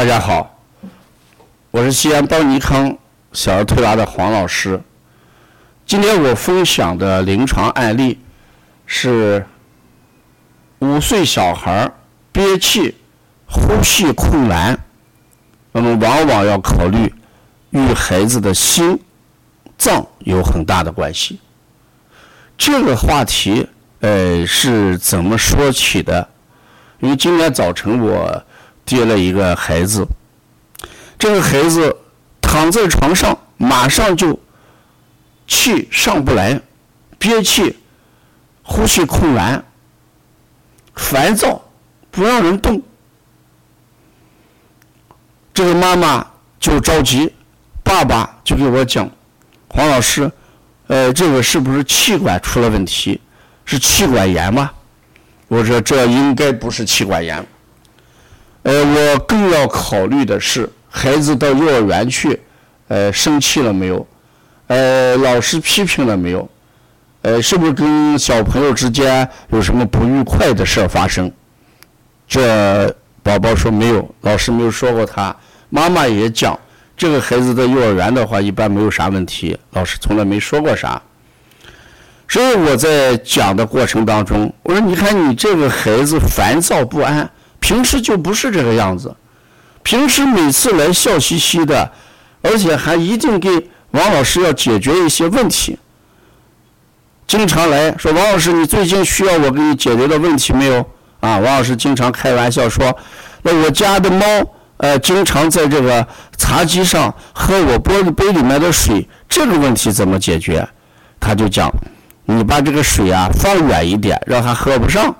大家好，我是西安邦尼康小儿推拿的黄老师。今天我分享的临床案例是五岁小孩憋气、呼吸困难，那么往往要考虑与孩子的心脏有很大的关系。这个话题，呃，是怎么说起的？因为今天早晨我。接了一个孩子，这个孩子躺在床上，马上就气上不来，憋气，呼吸困难，烦躁，不让人动。这个妈妈就着急，爸爸就给我讲：“黄老师，呃，这个是不是气管出了问题？是气管炎吗？”我说：“这应该不是气管炎。”呃，我更要考虑的是，孩子到幼儿园去，呃，生气了没有？呃，老师批评了没有？呃，是不是跟小朋友之间有什么不愉快的事发生？这宝宝说没有，老师没有说过他。妈妈也讲，这个孩子在幼儿园的话，一般没有啥问题，老师从来没说过啥。所以我在讲的过程当中，我说，你看你这个孩子烦躁不安。平时就不是这个样子，平时每次来笑嘻嘻的，而且还一定给王老师要解决一些问题。经常来说王老师，你最近需要我给你解决的问题没有？啊，王老师经常开玩笑说，那我家的猫呃经常在这个茶几上喝我玻璃杯里面的水，这个问题怎么解决？他就讲，你把这个水啊放远一点，让它喝不上。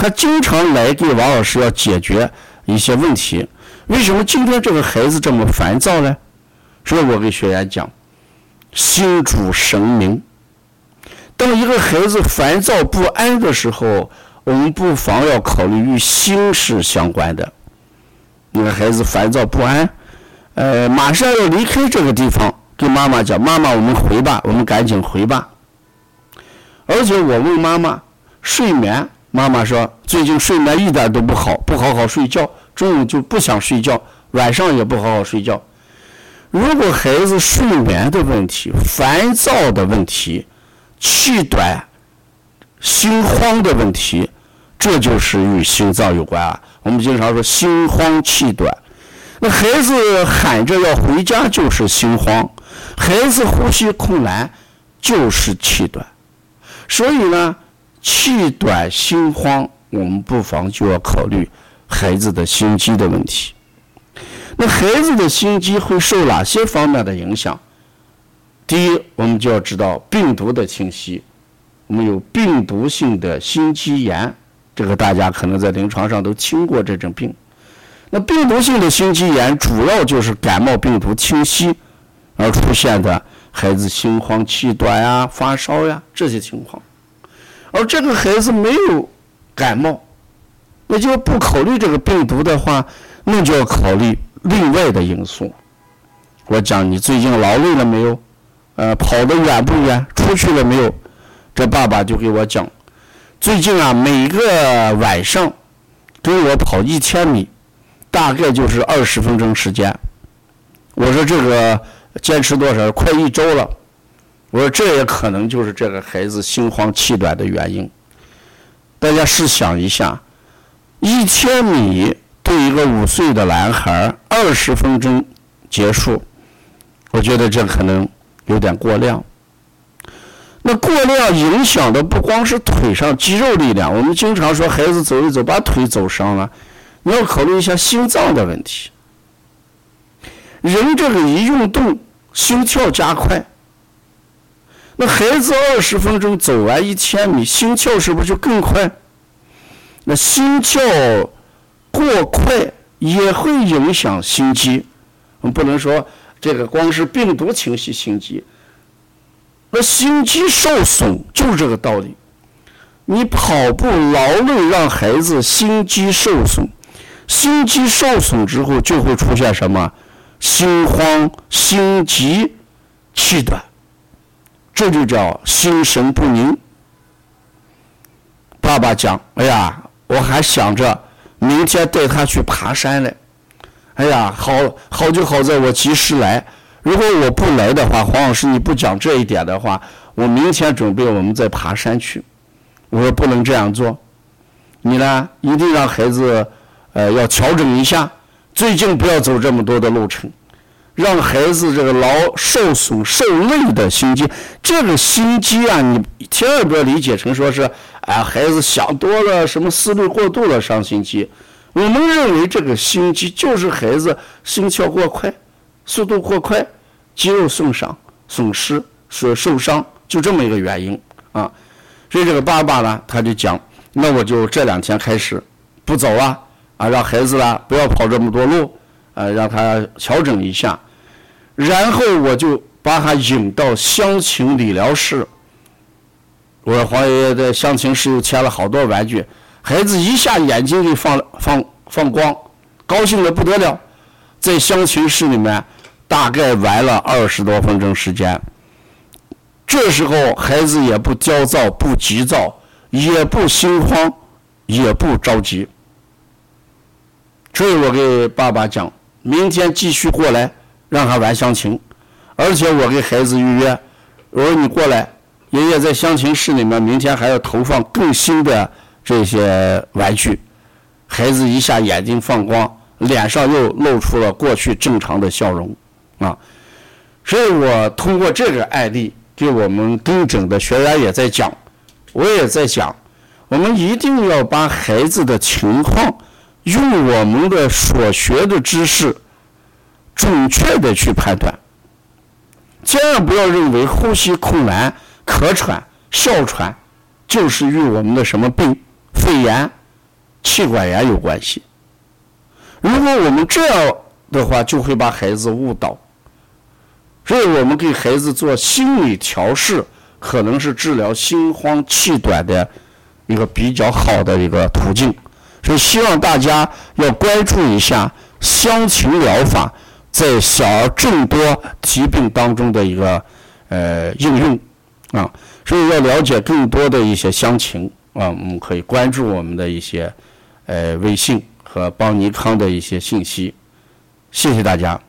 他经常来给王老师要解决一些问题，为什么今天这个孩子这么烦躁呢？所以我给学员讲，心主神明。当一个孩子烦躁不安的时候，我们不妨要考虑与心事相关的。那个孩子烦躁不安，呃，马上要离开这个地方，跟妈妈讲：“妈妈，我们回吧，我们赶紧回吧。”而且我问妈妈，睡眠。妈妈说：“最近睡眠一点都不好，不好好睡觉，中午就不想睡觉，晚上也不好好睡觉。如果孩子睡眠的问题、烦躁的问题、气短、心慌的问题，这就是与心脏有关啊。我们经常说心慌气短，那孩子喊着要回家就是心慌，孩子呼吸困难就是气短，所以呢。”气短心慌，我们不妨就要考虑孩子的心肌的问题。那孩子的心肌会受哪些方面的影响？第一，我们就要知道病毒的侵袭。我们有病毒性的心肌炎，这个大家可能在临床上都听过这种病。那病毒性的心肌炎主要就是感冒病毒侵袭而出现的孩子心慌气短呀、发烧呀这些情况。而这个孩子没有感冒，那就不考虑这个病毒的话，那就要考虑另外的因素。我讲你最近劳累了没有？呃，跑得远不远？出去了没有？这爸爸就给我讲，最近啊，每个晚上跟我跑一千米，大概就是二十分钟时间。我说这个坚持多少？快一周了。我说这也可能就是这个孩子心慌气短的原因。大家试想一下，一千米对一个五岁的男孩二十分钟结束，我觉得这可能有点过量。那过量影响的不光是腿上肌肉力量，我们经常说孩子走一走把腿走伤了，你要考虑一下心脏的问题。人这个一运动，心跳加快。那孩子二十分钟走完一千米，心跳是不是就更快？那心跳过快也会影响心肌。我们不能说这个光是病毒侵袭心肌，那心肌受损就是这个道理。你跑步劳累让孩子心肌受损，心肌受损之后就会出现什么？心慌、心急、气短。这就叫心神不宁。爸爸讲：“哎呀，我还想着明天带他去爬山呢。哎呀，好好就好在我及时来。如果我不来的话，黄老师你不讲这一点的话，我明天准备我们再爬山去。我说不能这样做，你呢一定让孩子呃要调整一下，最近不要走这么多的路程，让孩子这个劳受损受累的心机。这个心机啊，你千万不要理解成说是啊孩子想多了，什么思虑过度了伤心机。我们认为这个心肌就是孩子心跳过快、速度过快、肌肉损伤、损失、所受伤，就这么一个原因啊。所以这个爸爸呢，他就讲，那我就这两天开始不走啊，啊，让孩子呢不要跑这么多路，呃，让他调整一下。然后我就把他引到乡情理疗室。我说黄爷爷在乡情室又添了好多玩具。孩子一下眼睛就放放放光，高兴的不得了，在乡情室里面大概玩了二十多分钟时间。这时候孩子也不焦躁、不急躁，也不心慌，也不着急。所以我给爸爸讲，明天继续过来让他玩乡情，而且我给孩子预约，我说你过来，爷爷在乡情室里面，明天还要投放更新的。这些玩具，孩子一下眼睛放光，脸上又露出了过去正常的笑容，啊！所以我通过这个案例给我们跟诊的学员也在讲，我也在讲，我们一定要把孩子的情况用我们的所学的知识准确的去判断，千万不要认为呼吸困难、咳喘、哮喘就是与我们的什么病。肺炎、气管炎有关系。如果我们这样的话，就会把孩子误导。所以我们给孩子做心理调试，可能是治疗心慌气短的一个比较好的一个途径。所以希望大家要关注一下香情疗法在小儿众多疾病当中的一个呃应用啊。所以要了解更多的一些详情。啊，我们可以关注我们的一些呃微信和邦尼康的一些信息，谢谢大家。